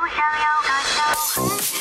不想要个小孩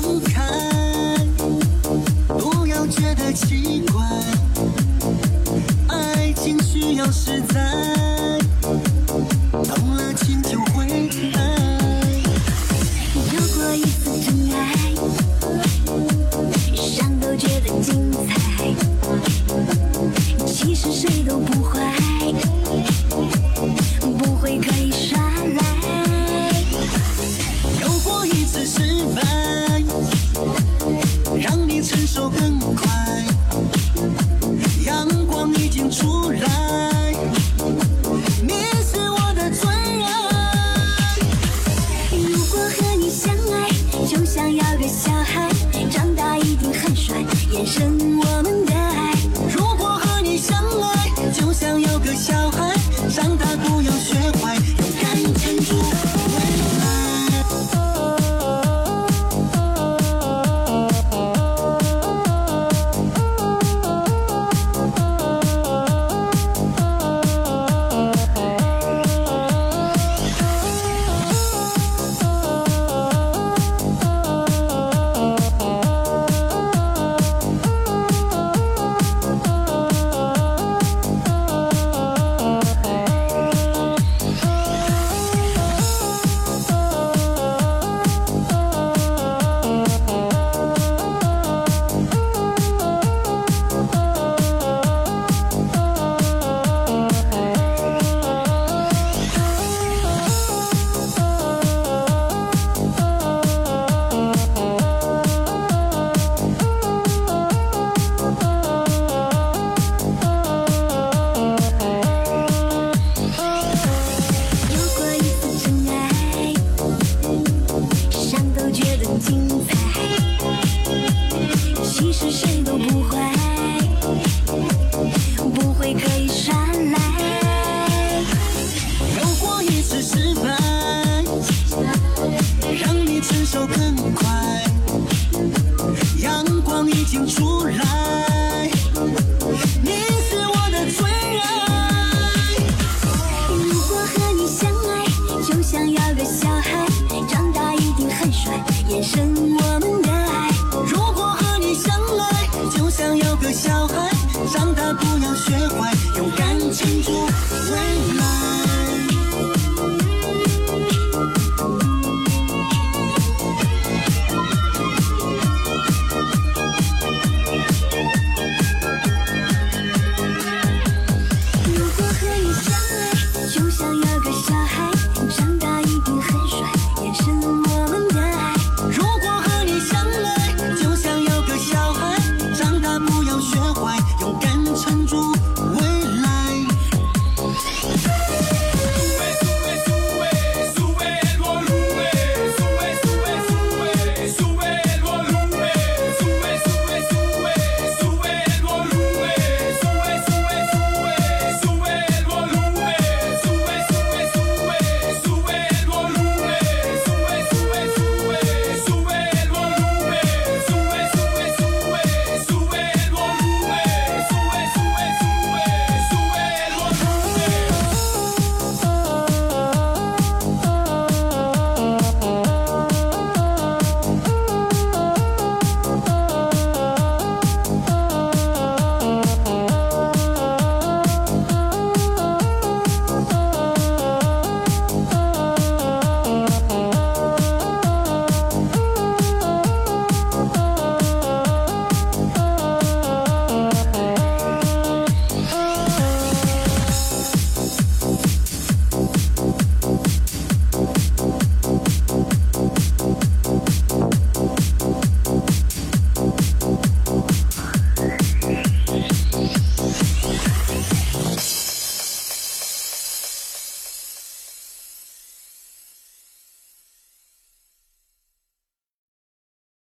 分开不要觉得奇怪爱情需要实在。动了情就会爱有过一次真爱悲伤都觉得精彩其实谁都不坏。想要个小孩长大一定很帅眼神我已经出来你是我的最爱如果和你相爱就想要个小孩长大一定很帅延伸我们的爱如果和你相爱就想要个小孩长大不要学坏勇敢庆祝未来。